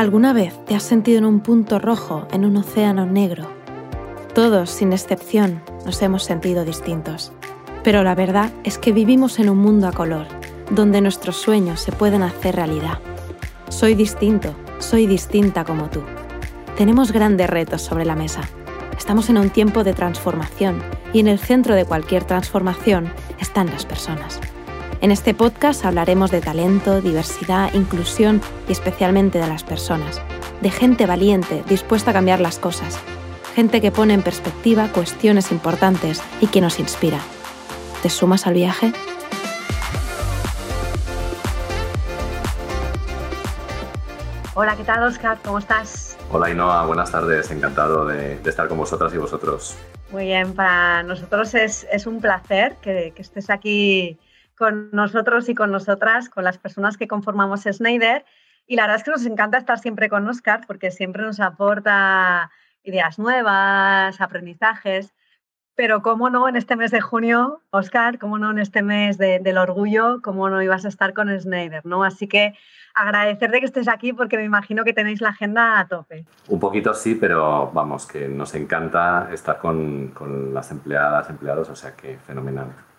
¿Alguna vez te has sentido en un punto rojo en un océano negro? Todos, sin excepción, nos hemos sentido distintos. Pero la verdad es que vivimos en un mundo a color, donde nuestros sueños se pueden hacer realidad. Soy distinto, soy distinta como tú. Tenemos grandes retos sobre la mesa. Estamos en un tiempo de transformación y en el centro de cualquier transformación están las personas. En este podcast hablaremos de talento, diversidad, inclusión y especialmente de las personas, de gente valiente, dispuesta a cambiar las cosas, gente que pone en perspectiva cuestiones importantes y que nos inspira. ¿Te sumas al viaje? Hola, ¿qué tal, Oscar? ¿Cómo estás? Hola, Inoa, buenas tardes. Encantado de, estar con vosotras y vosotros. Muy bien, para nosotros es, un placer que, que estés aquí con nosotros y con nosotras, con las personas que conformamos Schneider. Y la verdad es que nos encanta estar siempre con Oscar porque siempre nos aporta ideas nuevas, aprendizajes. Pero cómo no en este mes de junio, Oscar, cómo no en este mes del orgullo, cómo no ibas a estar con Schneider, ¿no? Así que agradecerte que estés aquí porque me imagino que tenéis la agenda a tope. Un poquito sí, pero vamos, que nos encanta estar con, con las empleadas, empleados, o sea que fenomenal.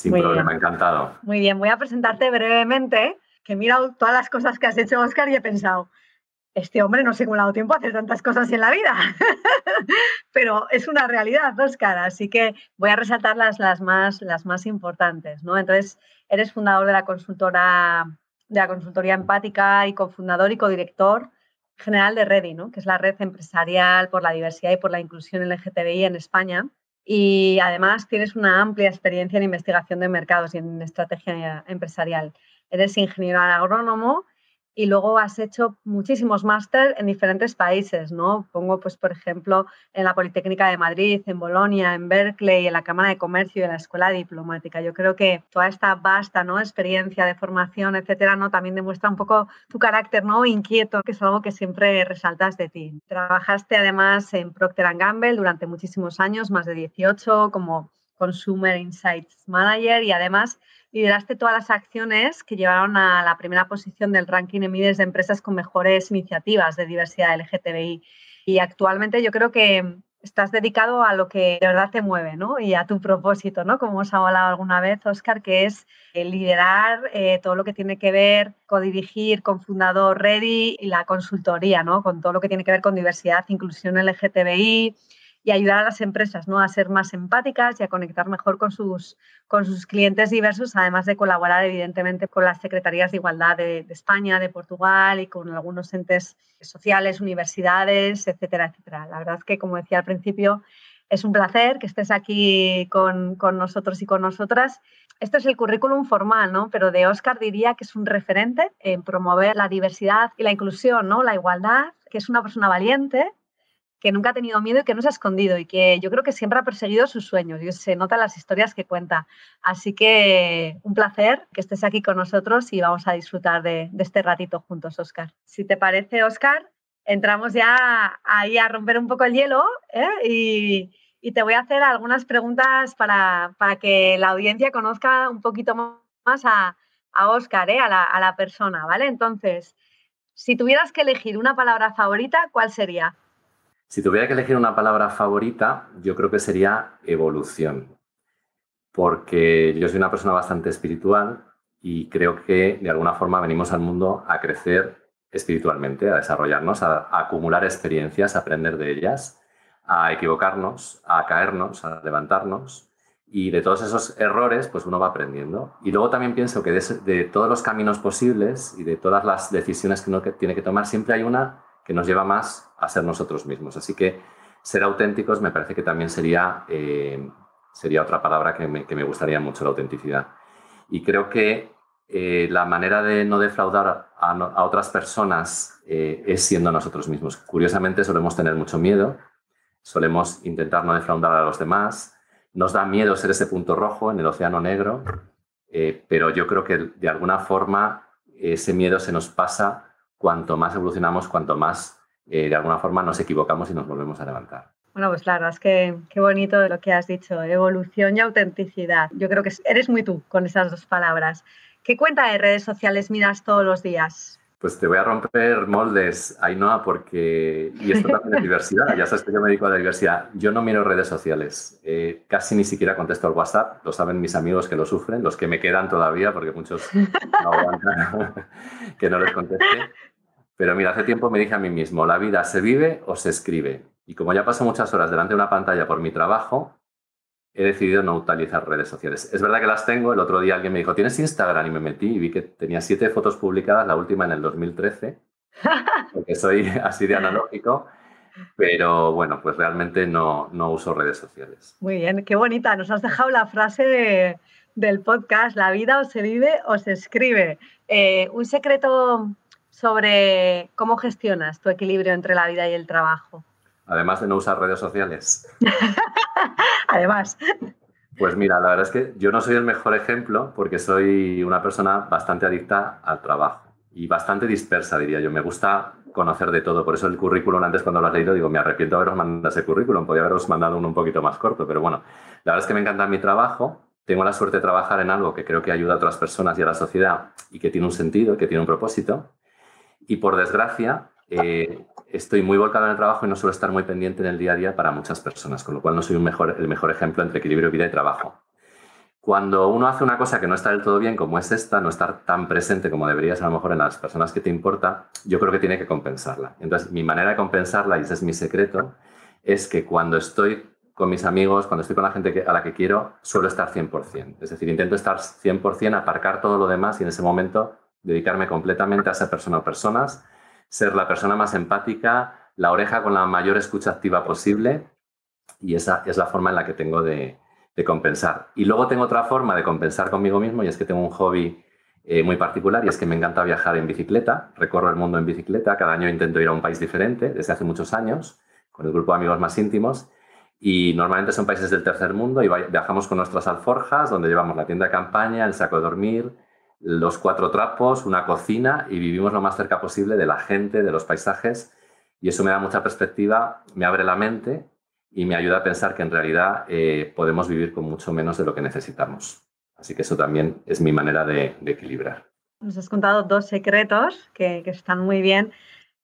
Sin problema, encantado. Muy bien, voy a presentarte brevemente, que he mirado todas las cosas que has hecho, Oscar, y he pensado, este hombre no sé cómo le ha dado tiempo a hacer tantas cosas en la vida, pero es una realidad, Oscar, así que voy a resaltar las, las, más, las más importantes, ¿no? Entonces, eres fundador de la consultora, de la consultoría empática y cofundador y codirector general de Ready, ¿no? que es la red empresarial por la diversidad y por la inclusión LGTBI en España y además tienes una amplia experiencia en investigación de mercados y en estrategia empresarial. Eres ingeniero agrónomo y luego has hecho muchísimos máster en diferentes países, ¿no? Pongo, pues, por ejemplo, en la Politécnica de Madrid, en Bolonia, en Berkeley, en la Cámara de Comercio y en la Escuela Diplomática. Yo creo que toda esta vasta, ¿no? Experiencia de formación, etcétera, ¿no? También demuestra un poco tu carácter, ¿no? Inquieto, que es algo que siempre resaltas de ti. Trabajaste además en Procter Gamble durante muchísimos años, más de 18, como Consumer Insights Manager y además lideraste todas las acciones que llevaron a la primera posición del ranking en miles de empresas con mejores iniciativas de diversidad LGTBI. Y actualmente yo creo que estás dedicado a lo que de verdad te mueve, ¿no? Y a tu propósito, ¿no? Como hemos hablado alguna vez, Oscar, que es liderar eh, todo lo que tiene que ver, codirigir, con fundador Ready y la consultoría, ¿no? Con todo lo que tiene que ver con diversidad, inclusión LGTBI, y ayudar a las empresas ¿no? a ser más empáticas y a conectar mejor con sus, con sus clientes diversos, además de colaborar evidentemente con las Secretarías de Igualdad de, España, de Portugal y con algunos entes sociales, universidades, etcétera, etcétera. La verdad es que, como decía al principio, es un placer que estés aquí con, con, nosotros y con nosotras. Esto es el currículum formal, ¿no? Pero de Oscar diría que es un referente en promover la diversidad y la inclusión, ¿no? La igualdad, que es una persona valiente, que nunca ha tenido miedo y que no se ha escondido y que yo creo que siempre ha perseguido sus sueños y se nota las historias que cuenta. Así que un placer que estés aquí con nosotros y vamos a disfrutar de, este ratito juntos, Oscar. Si te parece, Oscar, entramos ya ahí a romper un poco el hielo ¿eh? y, te voy a hacer algunas preguntas para, que la audiencia conozca un poquito más a, a Oscar, ¿eh? a, la, a la persona, ¿vale? Entonces, si tuvieras que elegir una palabra favorita, ¿cuál sería? Si tuviera que elegir una palabra favorita, yo creo que sería evolución, porque yo soy una persona bastante espiritual y creo que de alguna forma venimos al mundo a crecer espiritualmente, a desarrollarnos, a, acumular experiencias, a aprender de ellas, a equivocarnos, a caernos, a levantarnos. Y de todos esos errores, pues uno va aprendiendo. Y luego también pienso que de, de todos los caminos posibles y de todas las decisiones que uno tiene que tomar, siempre hay una que nos lleva más a ser nosotros mismos. Así que ser auténticos me parece que también sería, eh, sería otra palabra que me, gustaría mucho, la autenticidad. Y creo que eh, la manera de no defraudar a, otras personas eh, es siendo nosotros mismos. Curiosamente solemos tener mucho miedo, solemos intentar no defraudar a los demás, nos da miedo ser ese punto rojo en el océano negro, pero yo creo que de alguna forma ese miedo se nos pasa cuanto más evolucionamos, cuanto más eh, de alguna forma nos equivocamos y nos volvemos a levantar. Bueno, pues claro, es que qué bonito lo que has dicho, evolución y autenticidad. Yo creo que eres muy tú con esas dos palabras. ¿Qué cuenta de redes sociales miras todos los días? Pues te voy a romper moldes, Ainhoa, porque, y esto también es diversidad, ya sabes que yo me dedico a la diversidad, yo no miro redes sociales, eh, casi ni siquiera contesto el WhatsApp, lo saben mis amigos que lo sufren, los que me quedan todavía, porque muchos no aguantan que no les conteste. Pero mira, hace tiempo me dije a mí mismo, la vida se vive o se escribe. Y como ya paso muchas horas delante de una pantalla por mi trabajo, he decidido no utilizar redes sociales. Es verdad que las tengo. El otro día alguien me dijo, ¿tienes Instagram? Y me metí y vi que tenía siete fotos publicadas, la última en el 2013, porque soy así de analógico. Pero bueno, pues realmente no, no uso redes sociales. Muy bien, qué bonita. Nos has dejado la frase del podcast, la vida o se vive o se escribe. Eh, un secreto sobre cómo gestionas tu equilibrio entre la vida y el trabajo. Además de no usar redes sociales. Además. Pues mira, la verdad es que yo no soy el mejor ejemplo porque soy una persona bastante adicta al trabajo y bastante dispersa, diría yo. Me gusta conocer de todo. Por eso el currículum, antes cuando lo has leído, digo, me arrepiento de haberos mandado ese currículum. Podría haberos mandado uno un poquito más corto, pero bueno, la verdad es que me encanta mi trabajo. Tengo la suerte de trabajar en algo que creo que ayuda a otras personas y a la sociedad y que tiene un sentido, que tiene un propósito. Y por desgracia, eh, estoy muy volcado en el trabajo y no suelo estar muy pendiente en el día a día para muchas personas, con lo cual no soy el mejor ejemplo entre equilibrio vida y trabajo. Cuando uno hace una cosa que no está del todo bien, como es esta, no estar tan presente como deberías a lo mejor en las personas que te importa, yo creo que tiene que compensarla. Entonces, mi manera de compensarla, y ese es mi secreto, es que cuando estoy con mis amigos, cuando estoy con la gente a la que quiero, suelo estar 100%. Es decir, intento estar 100%, aparcar todo lo demás y en ese momento dedicarme completamente a esa persona o personas ser la persona más empática, la oreja con la mayor escucha activa posible y esa es la forma en la que tengo de, compensar. Y luego tengo otra forma de compensar conmigo mismo y es que tengo un hobby eh, muy particular y es que me encanta viajar en bicicleta, recorro el mundo en bicicleta, cada año intento ir a un país diferente desde hace muchos años con el grupo de amigos más íntimos y normalmente son países del tercer mundo y viajamos con nuestras alforjas donde llevamos la tienda de campaña, el saco de dormir, los cuatro trapos, una cocina y vivimos lo más cerca posible de la gente, de los paisajes. Y eso me da mucha perspectiva, me abre la mente y me ayuda a pensar que en realidad eh, podemos vivir con mucho menos de lo que necesitamos. Así que eso también es mi manera de, equilibrar. Nos has contado dos secretos que, están muy bien.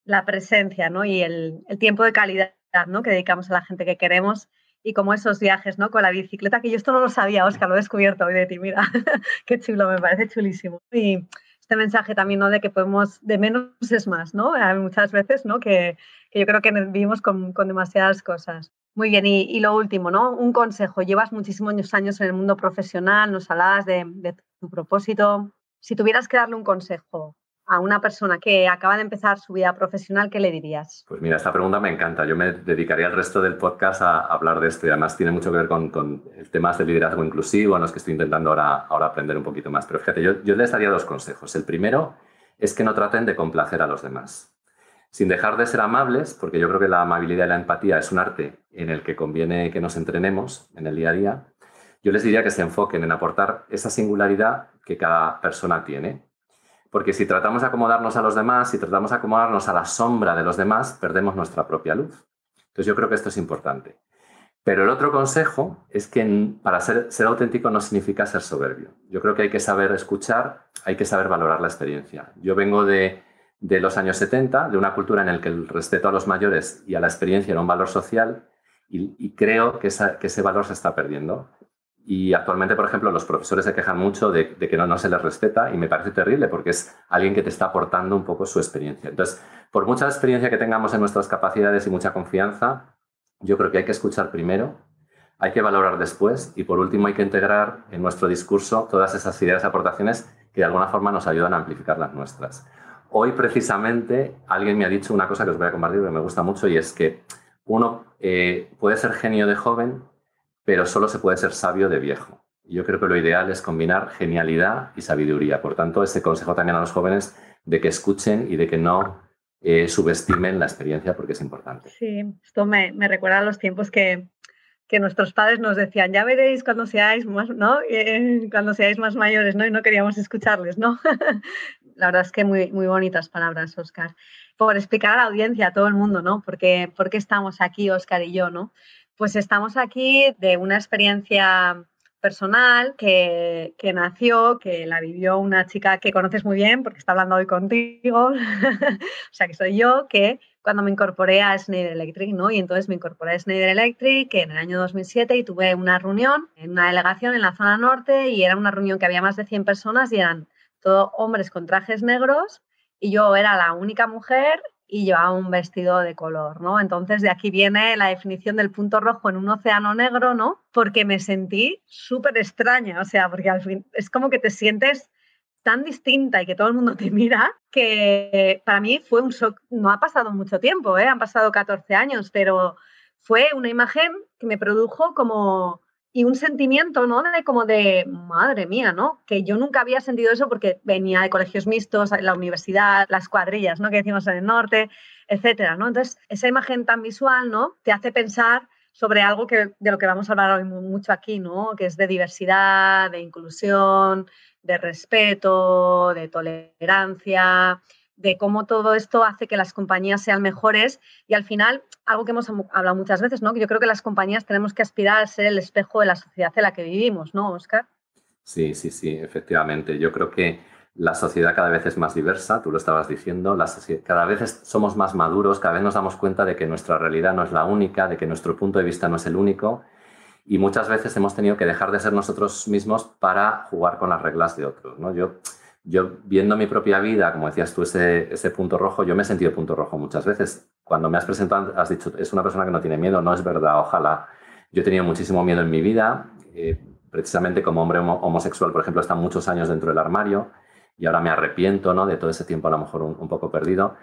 La presencia ¿no? y el, el tiempo de calidad ¿no? que dedicamos a la gente que queremos y como esos viajes, ¿no? Con la bicicleta, que yo esto no lo sabía, Oscar, lo he descubierto hoy de ti, mira, qué chulo, me parece chulísimo. Y este mensaje también, ¿no? De que podemos, de menos es más, ¿no? Muchas veces, ¿no? Que, que yo creo que vivimos con, con demasiadas cosas. Muy bien, y, y, lo último, ¿no? Un consejo. Llevas muchísimos años en el mundo profesional, nos hablabas de, de tu propósito. Si tuvieras que darle un consejo a una persona que acaba de empezar su vida profesional, ¿qué le dirías? Pues mira, esta pregunta me encanta. Yo me dedicaría el resto del podcast a hablar de esto y además tiene mucho que ver con, con temas de liderazgo inclusivo en los que estoy intentando ahora, ahora aprender un poquito más. Pero fíjate, yo, yo les daría dos consejos. El primero es que no traten de complacer a los demás. Sin dejar de ser amables, porque yo creo que la amabilidad y la empatía es un arte en el que conviene que nos entrenemos en el día a día, yo les diría que se enfoquen en aportar esa singularidad que cada persona tiene porque si tratamos de acomodarnos a los demás, si tratamos de acomodarnos a la sombra de los demás, perdemos nuestra propia luz. Entonces yo creo que esto es importante. Pero el otro consejo es que para ser, auténtico no significa ser soberbio. Yo creo que hay que saber escuchar, hay que saber valorar la experiencia. Yo vengo de, los años 70, de una cultura en la que el respeto a los mayores y a la experiencia era un valor social y, creo que, ese valor se está perdiendo. Y actualmente, por ejemplo, los profesores se quejan mucho de, que no, se les respeta y me parece terrible porque es alguien que te está aportando un poco su experiencia. Entonces, por mucha experiencia que tengamos en nuestras capacidades y mucha confianza, yo creo que hay que escuchar primero, hay que valorar después y por último hay que integrar en nuestro discurso todas esas ideas y aportaciones que de alguna forma nos ayudan a amplificar las nuestras. Hoy precisamente alguien me ha dicho una cosa que os voy a compartir que me gusta mucho y es que uno eh, puede ser genio de joven pero solo se puede ser sabio de viejo. Yo creo que lo ideal es combinar genialidad y sabiduría. Por tanto, ese consejo también a los jóvenes de que escuchen y de que no eh, subestimen la experiencia porque es importante. Sí, esto me, recuerda a los tiempos que, nuestros padres nos decían, ya veréis cuando seáis más, ¿no? Eh, cuando seáis más mayores, ¿no? Y no queríamos escucharles, ¿no? la verdad es que muy, muy bonitas palabras, Oscar. Por explicar a la audiencia, a todo el mundo, ¿no? Porque, ¿Por qué estamos aquí, Oscar y yo, ¿no? Pues estamos aquí de una experiencia personal que, que, nació, que la vivió una chica que conoces muy bien porque está hablando hoy contigo, o sea que soy yo, que cuando me incorporé a Schneider Electric, ¿no? Y entonces me incorporé a Schneider Electric en el año 2007 y tuve una reunión en una delegación en la zona norte y era una reunión que había más de 100 personas y eran todos hombres con trajes negros y yo era la única mujer y llevaba un vestido de color, ¿no? Entonces de aquí viene la definición del punto rojo en un océano negro, ¿no? Porque me sentí súper extraña, o sea, porque al fin es como que te sientes tan distinta y que todo el mundo te mira, que para mí fue un shock. No ha pasado mucho tiempo, ¿eh? han pasado 14 años, pero fue una imagen que me produjo como y un sentimiento, ¿no? De como de, madre mía, ¿no? Que yo nunca había sentido eso porque venía de colegios mixtos, la universidad, las cuadrillas, ¿no? Que decimos en el norte, etcétera, ¿no? Entonces, esa imagen tan visual, ¿no? Te hace pensar sobre algo que, de lo que vamos a hablar hoy mucho aquí, ¿no? Que es de diversidad, de inclusión, de respeto, de tolerancia, de cómo todo esto hace que las compañías sean mejores y al final, algo que hemos hablado muchas veces, ¿no? Que yo creo que las compañías tenemos que aspirar a ser el espejo de la sociedad en la que vivimos, ¿no, Oscar? Sí, sí, sí, efectivamente. Yo creo que la sociedad cada vez es más diversa, tú lo estabas diciendo, cada vez somos más maduros, cada vez nos damos cuenta de que nuestra realidad no es la única, de que nuestro punto de vista no es el único y muchas veces hemos tenido que dejar de ser nosotros mismos para jugar con las reglas de otros. ¿no? Yo, yo viendo mi propia vida, como decías tú, ese, ese punto rojo, yo me he sentido punto rojo muchas veces. Cuando me has presentado, has dicho, es una persona que no tiene miedo, no es verdad, ojalá. Yo he tenido muchísimo miedo en mi vida, eh, precisamente como hombre homosexual, por ejemplo, está muchos años dentro del armario y ahora me arrepiento ¿no? de todo ese tiempo a lo mejor un poco perdido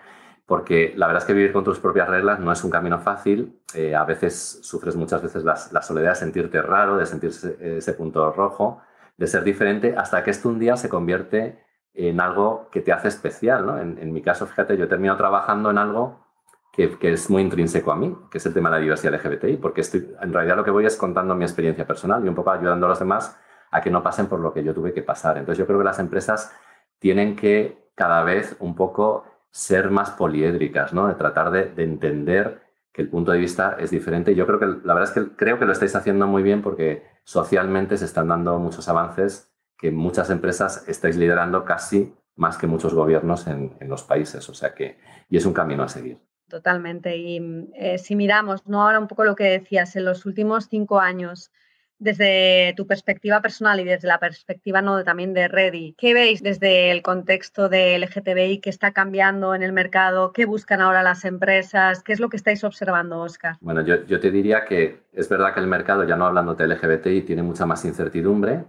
porque la verdad es que vivir con tus propias reglas no es un camino fácil. Eh, a veces sufres muchas veces la, soledad de sentirte raro, de sentirse ese punto rojo, de ser diferente, hasta que esto un día se convierte en algo que te hace especial. ¿no? En, mi caso, fíjate, yo he trabajando en algo que, es muy intrínseco a mí, que es el tema de la diversidad LGBTI, porque estoy, en realidad lo que voy es contando mi experiencia personal y un poco ayudando a los demás a que no pasen por lo que yo tuve que pasar. Entonces yo creo que las empresas tienen que cada vez un poco ser más poliédricas, ¿no? de tratar de, entender que el punto de vista es diferente. Yo creo que la verdad es que creo que lo estáis haciendo muy bien porque socialmente se están dando muchos avances que muchas empresas estáis liderando casi más que muchos gobiernos en, los países. O sea que, y es un camino a seguir. Totalmente. Y eh, si miramos, no ahora un poco lo que decías, en los últimos cinco años, desde tu perspectiva personal y desde la perspectiva ¿no? también de Ready, ¿qué veis desde el contexto del LGTBI que está cambiando en el mercado? ¿Qué buscan ahora las empresas? ¿Qué es lo que estáis observando, Oscar? Bueno, yo, yo te diría que es verdad que el mercado, ya no hablando de LGBTI, tiene mucha más incertidumbre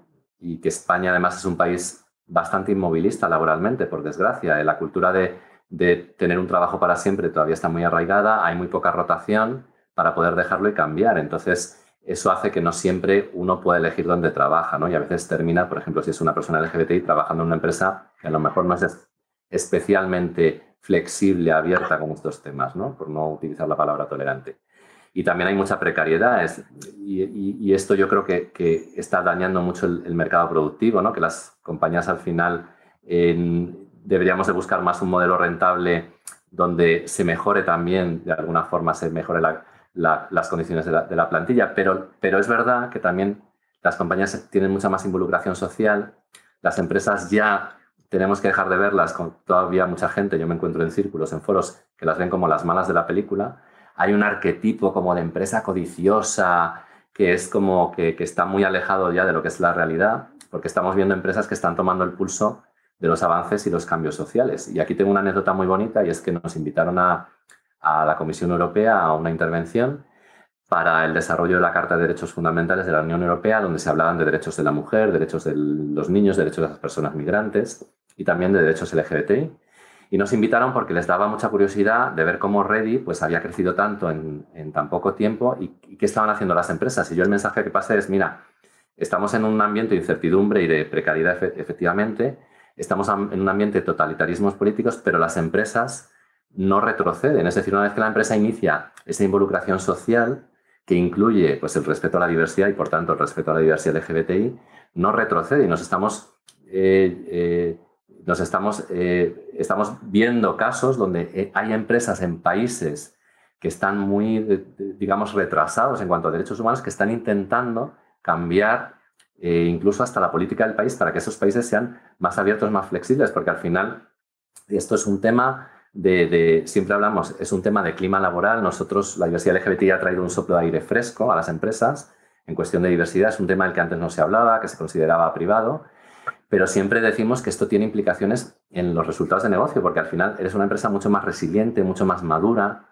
y que España además es un país bastante inmovilista laboralmente, por desgracia. La cultura de, de tener un trabajo para siempre todavía está muy arraigada, hay muy poca rotación para poder dejarlo y cambiar. Entonces, eso hace que no siempre uno pueda elegir dónde trabaja, ¿no? Y a veces termina, por ejemplo, si es una persona LGBTI trabajando en una empresa que a lo mejor no es especialmente flexible, abierta con estos temas, ¿no? Por no utilizar la palabra tolerante. Y también hay mucha precariedad. Y, esto yo creo que, está dañando mucho el, mercado productivo, ¿no? Que las compañías al final deberíamos de buscar más un modelo rentable donde se mejore también, de alguna forma, se mejore la, las condiciones de la, plantilla, pero, pero es verdad que también las compañías tienen mucha más involucración social, las empresas ya tenemos que dejar de verlas con todavía mucha gente, yo me encuentro en círculos, en foros, que las ven como las malas de la película, hay un arquetipo como de empresa codiciosa, que es como que, está muy alejado ya de lo que es la realidad, porque estamos viendo empresas que están tomando el pulso de los avances y los cambios sociales. Y aquí tengo una anécdota muy bonita y es que nos invitaron a, a la Comisión Europea a una intervención para el desarrollo de la Carta de Derechos Fundamentales de la Unión Europea, donde se hablaban de derechos de la mujer, derechos de los niños, derechos de las personas migrantes y también de derechos LGBTI. Y nos invitaron porque les daba mucha curiosidad de ver cómo Ready pues, había crecido tanto en, tan poco tiempo y, qué estaban haciendo las empresas. Y yo el mensaje que pasé es, mira, estamos en un ambiente de incertidumbre y de precariedad efectivamente, estamos en un ambiente de totalitarismos políticos, pero las empresas no retroceden. Es decir, una vez que la empresa inicia esa involucración social que incluye pues, el respeto a la diversidad y, por tanto, el respeto a la diversidad LGBTI, no retrocede y nos estamos, eh, eh, nos estamos, eh, estamos viendo casos donde hay empresas en países que están muy, digamos, retrasados en cuanto a derechos humanos, que están intentando cambiar eh, incluso hasta la política del país para que esos países sean más abiertos, más flexibles, porque al final esto es un tema de, siempre hablamos, es un tema de clima laboral. Nosotros, la diversidad LGBT ha traído un soplo de aire fresco a las empresas. En cuestión de diversidad es un tema del que antes no se hablaba, que se consideraba privado, pero siempre decimos que esto tiene implicaciones en los resultados de negocio, porque al final eres una empresa mucho más resiliente, mucho más madura,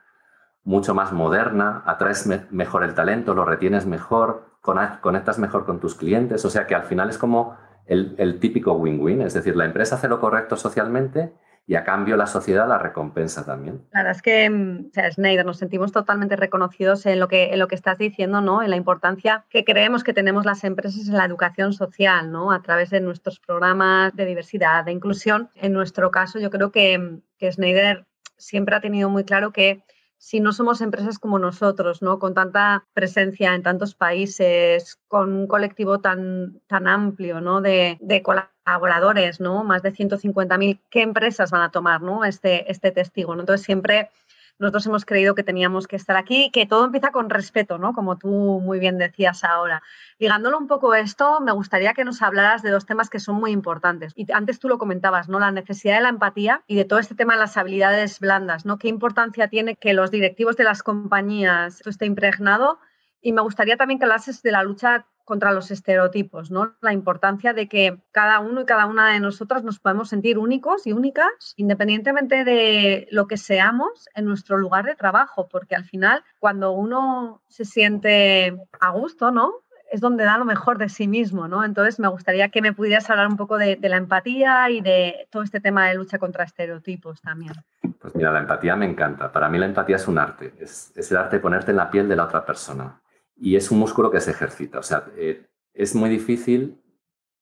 mucho más moderna, atraes mejor el talento, lo retienes mejor, conectas mejor con tus clientes, o sea que al final es como el, típico win-win, es decir, la empresa hace lo correcto socialmente y a cambio la sociedad la recompensa también. La verdad es que, mm, o sea, Snyder, nos sentimos totalmente reconocidos en lo, que, en lo que estás diciendo, ¿no? En la importancia que creemos que tenemos las empresas en la educación social, ¿no? A través de nuestros programas de diversidad, de inclusión. En nuestro caso, yo creo que, que Snyder siempre ha tenido muy claro que si no somos empresas como nosotros, ¿no? Con tanta presencia en tantos países, con un colectivo tan, tan amplio, ¿no? De, de colaboradores, ¿no? Más de 150.000, ¿qué empresas van a tomar, ¿no? Este, este testigo, ¿no? Entonces siempre nosotros hemos creído que teníamos que estar aquí, que todo empieza con respeto, ¿no? Como tú muy bien decías ahora. Ligándolo un poco esto, me gustaría que nos hablaras de dos temas que son muy importantes. Y antes tú lo comentabas, ¿no? La necesidad de la empatía y de todo este tema de las habilidades blandas, ¿no? ¿Qué importancia tiene que los directivos de las compañías esto esté impregnado? Y me gustaría también que hablases de la lucha contra los estereotipos, ¿no? La importancia de que cada uno y cada una de nosotras nos podemos sentir únicos y únicas, independientemente de lo que seamos en nuestro lugar de trabajo, porque al final, cuando uno se siente a gusto, ¿no? Es donde da lo mejor de sí mismo, ¿no? Entonces, me gustaría que me pudieras hablar un poco de, la empatía y de todo este tema de lucha contra estereotipos también. Pues mira, la empatía me encanta. Para mí la empatía es un arte. Es, es el arte de ponerte en la piel de la otra persona y es un músculo que se ejercita. O sea, eh, es muy difícil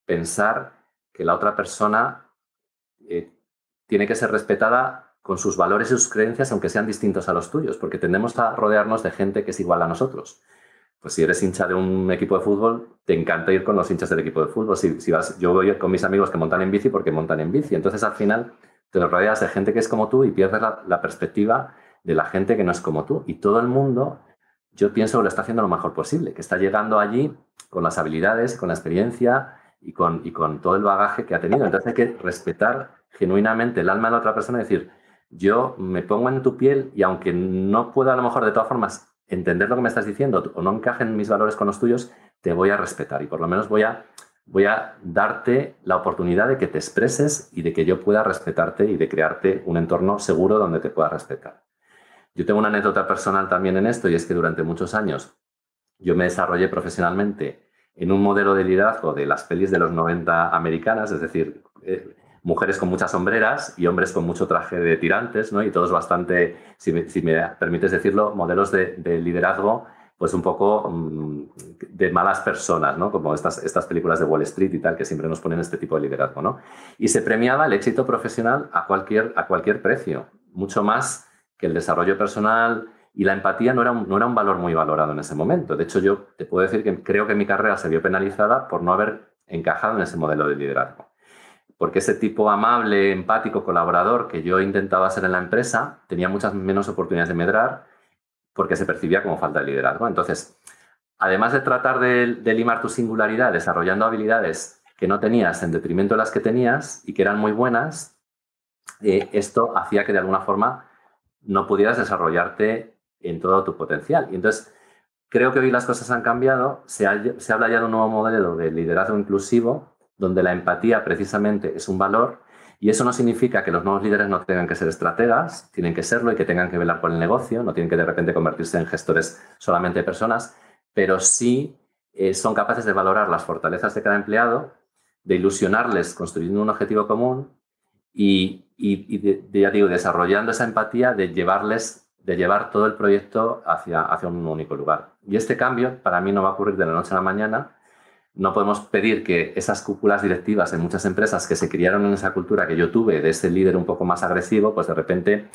pensar que la otra persona eh, tiene que ser respetada con sus valores y sus creencias, aunque sean distintos a los tuyos, porque tendemos a rodearnos de gente que es igual a nosotros. Pues si eres hincha de un equipo de fútbol, te encanta ir con los hinchas del equipo de fútbol. Si, vas, yo voy con mis amigos que montan en bici porque montan en bici. Entonces, al final, te rodeas de gente que es como tú y pierdes la perspectiva de la gente que no es como tú. Y todo el mundo yo pienso que lo está haciendo lo mejor posible, que está llegando allí con las habilidades, con la experiencia y con, y con todo el bagaje que ha tenido. Entonces hay que respetar genuinamente el alma de la otra persona y decir, yo me pongo en tu piel y aunque no pueda a lo mejor de todas formas entender lo que me estás diciendo o no encajen mis valores con los tuyos, te voy a respetar y por lo menos voy a, voy a darte la oportunidad de que te expreses y de que yo pueda respetarte y de crearte un entorno seguro donde te pueda respetar. Yo tengo una anécdota personal también en esto y es que durante muchos años yo me desarrollé profesionalmente en un modelo de liderazgo de las pelis de los 90 americanas, es decir, eh, mujeres con muchas sombreras y hombres con mucho traje de tirantes, ¿no? Y todos bastante, si me, permites decirlo, modelos de, liderazgo pues un poco mm, de malas personas, ¿no? Como estas, estas películas de Wall Street y tal, que siempre nos ponen este tipo de liderazgo, ¿no? Y se premiaba el éxito profesional a cualquier, a cualquier precio, mucho más que el desarrollo personal y la empatía no era, un, no era un valor muy valorado en ese momento. De hecho, yo te puedo decir que creo que mi carrera se vio penalizada por no haber encajado en ese modelo de liderazgo. Porque ese tipo amable, empático, colaborador que yo intentaba ser en la empresa tenía muchas menos oportunidades de medrar porque se percibía como falta de liderazgo. Entonces, además de tratar de, limar tu singularidad desarrollando habilidades que no tenías en detrimento de las que tenías y que eran muy buenas, eh, esto hacía que de alguna forma no pudieras desarrollarte en todo tu potencial. Y entonces, creo que hoy las cosas han cambiado, se, habla ya de un nuevo modelo de liderazgo inclusivo, donde la empatía precisamente es un valor, y eso no significa que los nuevos líderes no tengan que ser estrategas, tienen que serlo y que tengan que velar por el negocio, no tienen que de repente convertirse en gestores solamente de personas, pero sí eh, son capaces de valorar las fortalezas de cada empleado, de ilusionarles construyendo un objetivo común y, y, ya digo, desarrollando esa empatía de llevarles, de llevar todo el proyecto hacia, hacia un único lugar. Y este cambio para mí no va a ocurrir de la noche a la mañana. No podemos pedir que esas cúpulas directivas en muchas empresas que se criaron en esa cultura que yo tuve, de ese líder un poco más agresivo, pues de repente,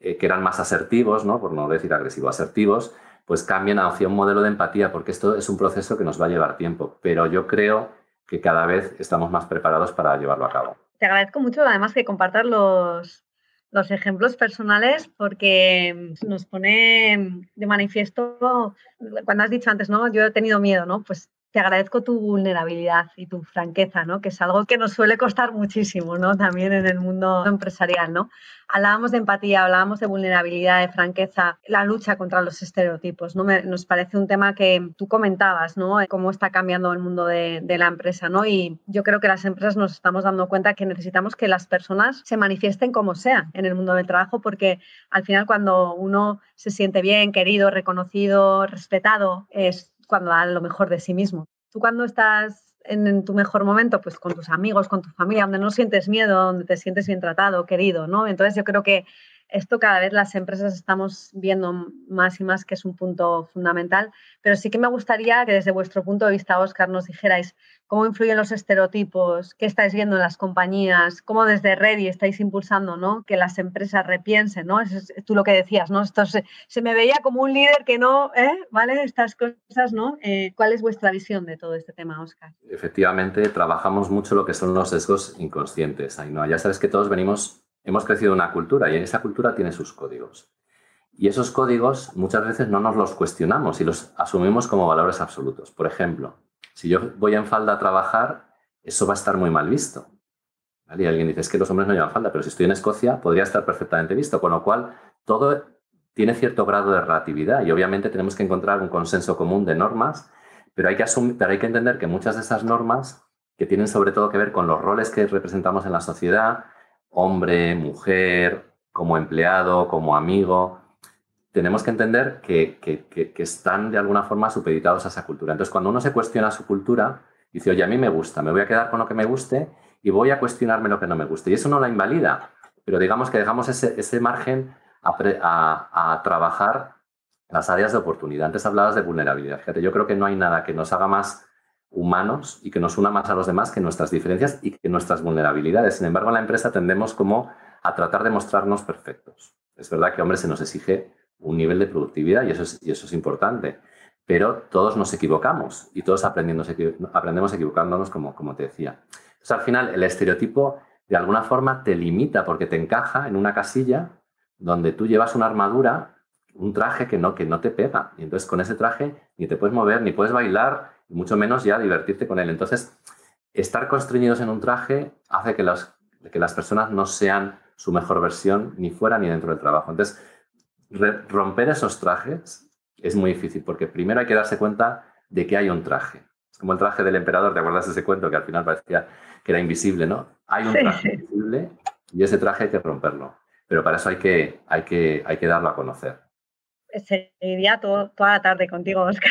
eh, que eran más asertivos, ¿no? por no decir agresivo, asertivos, pues cambien hacia un modelo de empatía, porque esto es un proceso que nos va a llevar tiempo. Pero yo creo que cada vez estamos más preparados para llevarlo a cabo te agradezco mucho además que compartas los, los ejemplos personales porque nos pone de manifiesto, cuando has dicho antes, ¿no? Yo he tenido miedo, ¿no? Pues te agradezco tu vulnerabilidad y tu franqueza, ¿no? Que es algo que nos suele costar muchísimo, ¿no? También en el mundo empresarial, ¿no? Hablábamos de empatía, hablábamos de vulnerabilidad, de franqueza, la lucha contra los estereotipos, ¿no? nos parece un tema que tú comentabas, ¿no? Cómo está cambiando el mundo de, de la empresa, ¿no? Y yo creo que las empresas nos estamos dando cuenta que necesitamos que las personas se manifiesten como sean en el mundo del trabajo, porque al final cuando uno se siente bien, querido, reconocido, respetado, es cuando dan lo mejor de sí mismo. Tú cuando estás en, tu mejor momento, pues con tus amigos, con tu familia, donde no sientes miedo, donde te sientes bien tratado, querido, ¿no? Entonces yo creo que esto cada vez las empresas estamos viendo más y más que es un punto fundamental, pero sí que me gustaría que desde vuestro punto de vista, Oscar, nos dijerais cómo influyen los estereotipos, qué estáis viendo en las compañías, cómo desde Ready estáis impulsando ¿no? que las empresas repiensen, ¿no? es tú lo que decías, ¿no? Esto se, me veía como un líder que no, ¿eh? ¿vale? Estas cosas, ¿no? Eh, ¿Cuál es vuestra visión de todo este tema, Oscar? Efectivamente, trabajamos mucho lo que son los sesgos inconscientes. ¿no? Ya sabes que todos venimos hemos crecido una cultura y esa cultura tiene sus códigos. Y esos códigos muchas veces no nos los cuestionamos y los asumimos como valores absolutos. Por ejemplo, si yo voy en falda a trabajar, eso va a estar muy mal visto. Y alguien dice, es que los hombres no llevan falda, pero si estoy en Escocia podría estar perfectamente visto, con lo cual todo tiene cierto grado de relatividad y obviamente tenemos que encontrar un consenso común de normas, pero hay que, asumir, pero hay que entender que muchas de esas normas, que tienen sobre todo que ver con los roles que representamos en la sociedad, hombre, mujer, como empleado, como amigo, tenemos que entender que, están de alguna forma supeditados a esa cultura. Entonces, cuando uno se cuestiona su cultura, dice, oye, a mí me gusta, me voy a quedar con lo que me guste y voy a cuestionarme lo que no me guste. Y eso no la invalida, pero digamos que dejamos ese, margen a, a, trabajar las áreas de oportunidad. Antes hablabas de vulnerabilidad. Fíjate, yo creo que no hay nada que nos haga más humanos y que nos una más a los demás que nuestras diferencias y que nuestras vulnerabilidades. Sin embargo, en la empresa tendemos como a tratar de mostrarnos perfectos. Es verdad que, hombre, se nos exige un nivel de productividad y eso es, y eso es importante, pero todos nos equivocamos y todos aprendemos equivocándonos, como, como te decía. Entonces, al final, el estereotipo de alguna forma te limita porque te encaja en una casilla donde tú llevas una armadura, un traje que no, que no te pega. Y entonces con ese traje ni te puedes mover, ni puedes bailar, mucho menos ya divertirte con él. Entonces, estar constreñidos en un traje hace que, que las personas no sean su mejor versión ni fuera ni dentro del trabajo. Entonces, romper esos trajes es muy difícil porque primero hay que darse cuenta de que hay un traje. Es como el traje del emperador, ¿te acuerdas de ese cuento que al final parecía que era invisible, ¿no? Hay un traje invisible y ese traje hay que romperlo. Pero para eso hay que, hay que, hay que darlo a conocer seguiría todo, toda la tarde contigo, Oscar,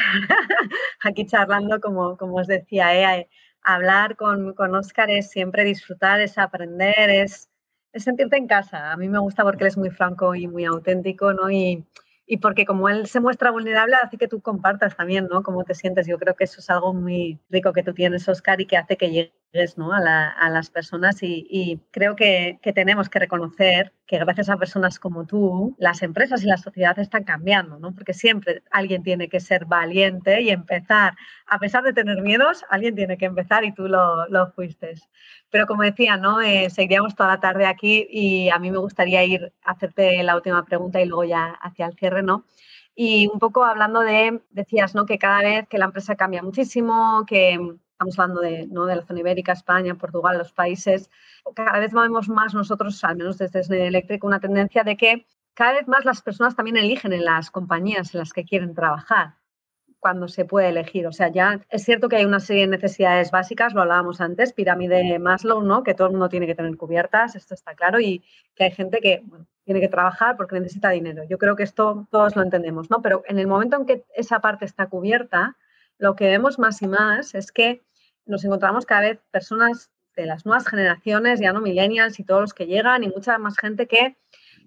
aquí charlando, como, como os decía, ¿eh? hablar con, con Oscar es siempre disfrutar, es aprender, es, es, sentirte en casa. A mí me gusta porque él es muy franco y muy auténtico, ¿no? Y, y porque como él se muestra vulnerable, hace que tú compartas también, ¿no? Cómo te sientes. Yo creo que eso es algo muy rico que tú tienes, Oscar, y que hace que llegue a, las personas y, creo que, tenemos que reconocer que gracias a personas como tú, las empresas y la sociedad están cambiando, ¿no? porque siempre alguien tiene que ser valiente y empezar, a pesar de tener miedos, alguien tiene que empezar y tú lo, fuiste. Pero como decía, ¿no? Eh, seguiríamos toda la tarde aquí y a mí me gustaría ir a hacerte la última pregunta y luego ya hacia el cierre, ¿no? Y un poco hablando de, decías, ¿no? Que cada vez que la empresa cambia muchísimo, que estamos hablando de, ¿no? de la zona ibérica, España, Portugal, los países, cada vez vemos más nosotros, al menos desde SNE Eléctrico, una tendencia de que cada vez más las personas también eligen en las compañías en las que quieren trabajar cuando se puede elegir. O sea, ya es cierto que hay una serie de necesidades básicas, lo hablábamos antes, pirámide Maslow, ¿no? Que todo el mundo tiene que tener cubiertas, esto está claro, y que hay gente que tiene que trabajar porque necesita dinero. Yo creo que esto todos lo entendemos, ¿no? Pero en el momento en que esa parte está cubierta, lo que vemos más y más es que nos encontramos cada vez personas de las nuevas generaciones, ya no millennials y todos los que llegan y mucha más gente que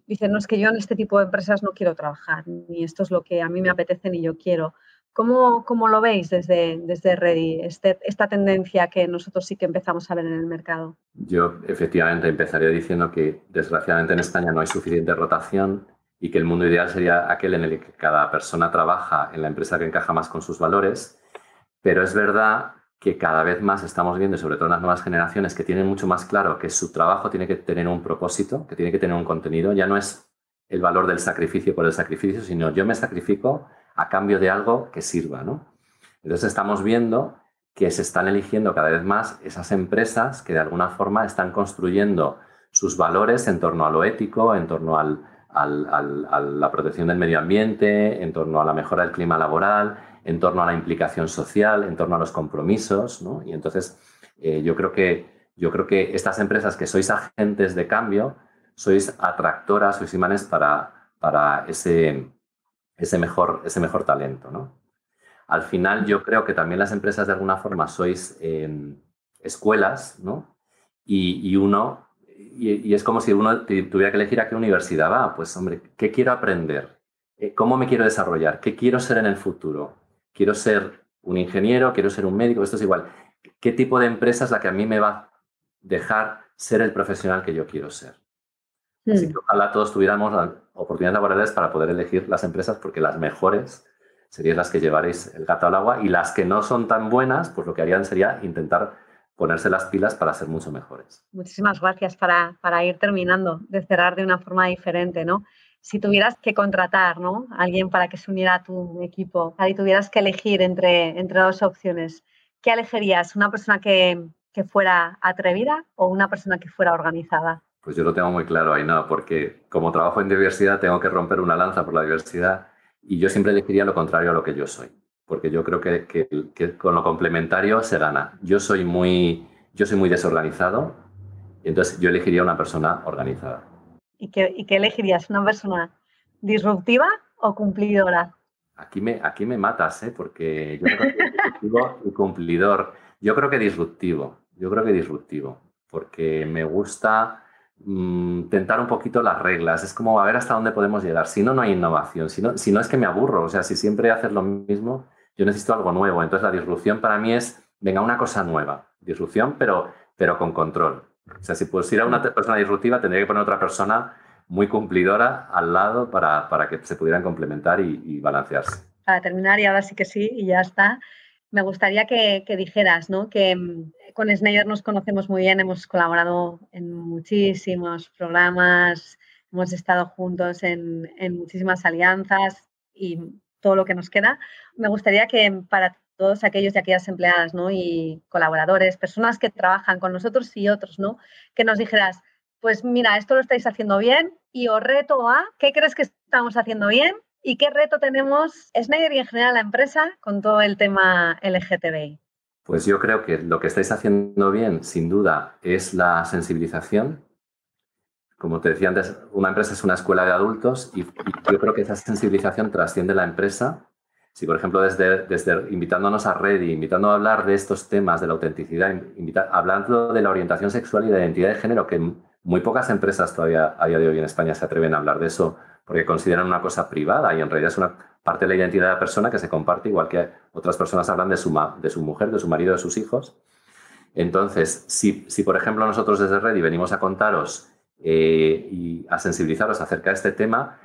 dicen, no es que yo en este tipo de empresas no quiero trabajar, ni esto es lo que a mí me apetece ni yo quiero. ¿Cómo, cómo lo veis desde, desde Ready, este, esta tendencia que nosotros sí que empezamos a ver en el mercado? Yo efectivamente empezaría diciendo que desgraciadamente en España no hay suficiente rotación y que el mundo ideal sería aquel en el que cada persona trabaja en la empresa que encaja más con sus valores, pero es verdad que cada vez más estamos viendo, sobre todo en las nuevas generaciones, que tienen mucho más claro que su trabajo tiene que tener un propósito, que tiene que tener un contenido. Ya no es el valor del sacrificio por el sacrificio, sino yo me sacrifico a cambio de algo que sirva. ¿no? Entonces estamos viendo que se están eligiendo cada vez más esas empresas que de alguna forma están construyendo sus valores en torno a lo ético, en torno a la protección del medio ambiente, en torno a la mejora del clima laboral, en torno a la implicación social, en torno a los compromisos. Y entonces eh, yo, creo que, yo creo que estas empresas que sois agentes de cambio, sois atractoras, sois imanes para, para ese, ese, mejor, ese mejor talento. Al final yo creo que también las empresas de alguna forma sois em, escuelas, ¿no? Y, uno, y, es como si uno tuviera que elegir a qué universidad va. Pues hombre, ¿qué quiero aprender? Eh, ¿Cómo me quiero desarrollar? ¿Qué quiero ser en el futuro? ¿Quiero ser un ingeniero? ¿Quiero ser un médico? Esto es igual. ¿Qué tipo de empresa es la que a mí me va a dejar ser el profesional que yo quiero ser? Así hmm. que ojalá todos tuviéramos oportunidades laborales para poder elegir las empresas porque las mejores serían las que llevaréis el gato al agua y las que no son tan buenas, pues lo que harían sería intentar ponerse las pilas para ser mucho mejores. Muchísimas gracias para, para ir terminando, de cerrar de una forma diferente, ¿no? Si tuvieras que contratar, ¿no? A alguien para que se uniera a tu equipo, y tuvieras que elegir entre, entre dos opciones, ¿qué elegirías? ¿Una persona que, que fuera atrevida o una persona que fuera organizada? Pues yo lo tengo muy claro ¿no? Porque como trabajo en diversidad tengo que romper una lanza por la diversidad y yo siempre elegiría lo contrario a lo que yo soy, porque yo creo que, que, con lo complementario se gana. Yo soy muy, yo soy muy desorganizado, entonces yo elegiría una persona organizada. ¿Y qué, y qué elegirías? ¿Una persona disruptiva o cumplidora? Aquí me, aquí me matas, ¿eh? porque yo creo que disruptivo y cumplidor. Yo creo que disruptivo, yo creo que disruptivo, porque me gusta Mm, tentar un poquito las reglas. Es como a ver hasta dónde podemos llegar. Si no, no hay innovación. Si no, si no es que me aburro. O sea, si siempre haces lo mismo, yo necesito algo nuevo. Entonces la disrupción para mí es, venga, una cosa nueva. Disrupción, pero, pero con control. O sea, si pusiera una persona disruptiva, tendría que poner otra persona muy cumplidora al lado para, para que se pudieran complementar y, y balancearse. Para terminar, y ahora sí que sí, y ya está me gustaría que, dijeras, ¿no? Que mm, con Snyder nos conocemos muy bien, hemos colaborado en muchísimos programas, hemos estado juntos en, muchísimas alianzas y todo lo que nos queda. Me gustaría que para todos aquellos y aquellas empleadas y colaboradores, personas que trabajan con nosotros y otros, ¿no? que nos dijeras, pues mira, esto lo estáis haciendo bien y os reto a, ¿qué crees que estamos haciendo bien? ¿Y qué reto tenemos Schneider y en general la empresa con todo el tema LGTBI? Pues yo creo que lo que estáis haciendo bien, sin duda, es la sensibilización. Como te decía antes, una empresa es una escuela de adultos y, yo creo que esa sensibilización trasciende la empresa. Si, por ejemplo, desde, invitándonos a Ready, invitando a hablar de estos temas, de la autenticidad, hablando de la orientación sexual y de la identidad de género, que muy pocas empresas todavía a día de hoy en España se atreven a hablar de eso porque consideran una cosa privada y en realidad es una parte de la identidad de la persona que se comparte igual que otras personas hablan de su, de su mujer, de su marido, de sus hijos. Entonces, si, si por ejemplo nosotros desde Ready venimos a contaros eh, y a sensibilizaros acerca de este tema,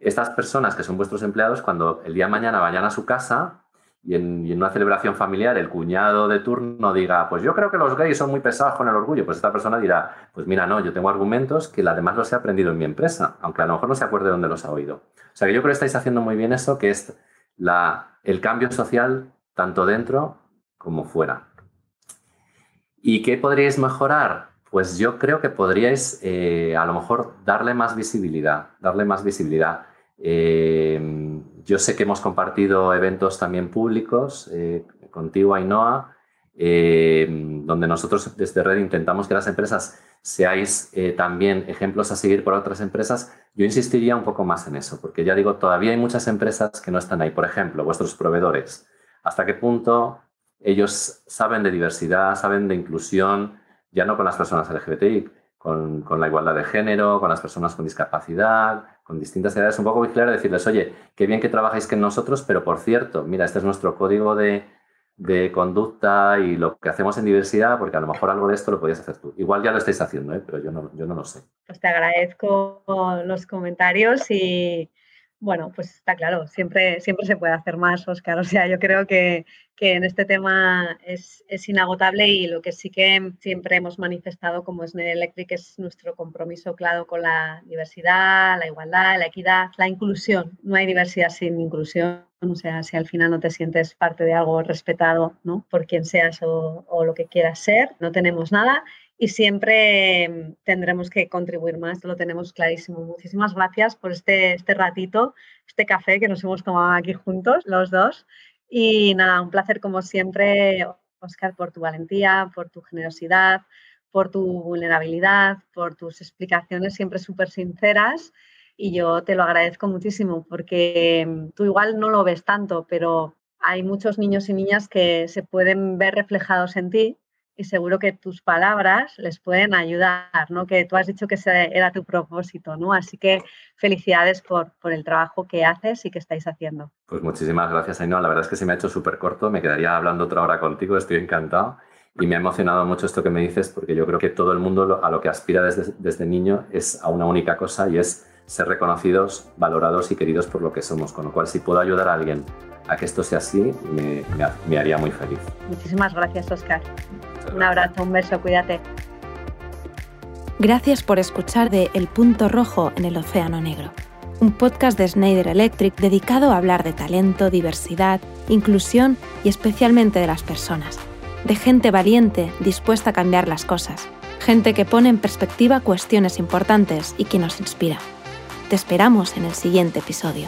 estas personas que son vuestros empleados, cuando el día de mañana vayan a su casa, y en, una celebración familiar el cuñado de turno diga, pues yo creo que los gays son muy pesados con el orgullo, pues esta persona dirá, pues mira, no, yo tengo argumentos que además los he aprendido en mi empresa, aunque a lo mejor no se acuerde de dónde los ha oído. O sea que yo creo que estáis haciendo muy bien eso, que es el cambio social tanto dentro como fuera. ¿Y qué podríais mejorar? Pues yo creo que podríais eh, a lo mejor darle más visibilidad, darle más visibilidad. Eh, yo sé que hemos compartido eventos también públicos eh, contigo, Ainhoa, eh, donde nosotros desde Red intentamos que las empresas seáis eh, también ejemplos a seguir por otras empresas. Yo insistiría un poco más en eso, porque ya digo, todavía hay muchas empresas que no están ahí. Por ejemplo, vuestros proveedores. ¿Hasta qué punto ellos saben de diversidad, saben de inclusión, ya no con las personas LGBTI, con, con la igualdad de género, con las personas con discapacidad, con distintas edades, un poco muy claro decirles, oye, qué bien que trabajáis con nosotros, pero por cierto, mira, este es nuestro código de, conducta y lo que hacemos en diversidad, porque a lo mejor algo de esto lo podías hacer tú. Igual ya lo estáis haciendo, ¿eh? pero yo no, yo no lo sé. Pues te agradezco los comentarios y Bueno, pues está claro, siempre, siempre se puede hacer más, Oscar. O sea, yo creo que, en este tema es, inagotable y lo que sí que siempre hemos manifestado como SNED Electric es nuestro compromiso claro con la diversidad, la igualdad, la equidad, la inclusión. No hay diversidad sin inclusión. O sea, si al final no te sientes parte de algo respetado, ¿no? Por quien seas o, o lo que quieras ser, no tenemos nada y siempre mm, tendremos que contribuir más, lo tenemos clarísimo. Muchísimas gracias por este, este ratito, este café que nos hemos tomado aquí juntos, los dos. Y nada, un placer como siempre, Oscar, por tu valentía, por tu generosidad, por tu vulnerabilidad, por tus explicaciones siempre súper sinceras. Y yo te lo agradezco muchísimo porque mm, tú igual no lo ves tanto, pero hay muchos niños y niñas que se pueden ver reflejados en ti y seguro que tus palabras les pueden ayudar, ¿no? Que tú has dicho que ese era tu propósito, ¿no? Así que felicidades por, por el trabajo que haces y que estáis haciendo. Pues muchísimas gracias, Ainhoa. La verdad es que se me ha hecho súper corto, me quedaría hablando otra hora contigo, estoy encantado. Y me ha emocionado mucho esto que me dices porque yo creo que todo el mundo a lo que aspira desde, desde niño es a una única cosa y es ser reconocidos, valorados y queridos por lo que somos. Con lo cual, si puedo ayudar a alguien a que esto sea así, me, me, me haría muy feliz. Muchísimas gracias, Oscar. Un abrazo, un beso, cuídate. Gracias por escuchar de El Punto Rojo en el Océano Negro, un podcast de Schneider Electric dedicado a hablar de talento, diversidad, inclusión y especialmente de las personas, de gente valiente dispuesta a cambiar las cosas, gente que pone en perspectiva cuestiones importantes y que nos inspira. Te esperamos en el siguiente episodio.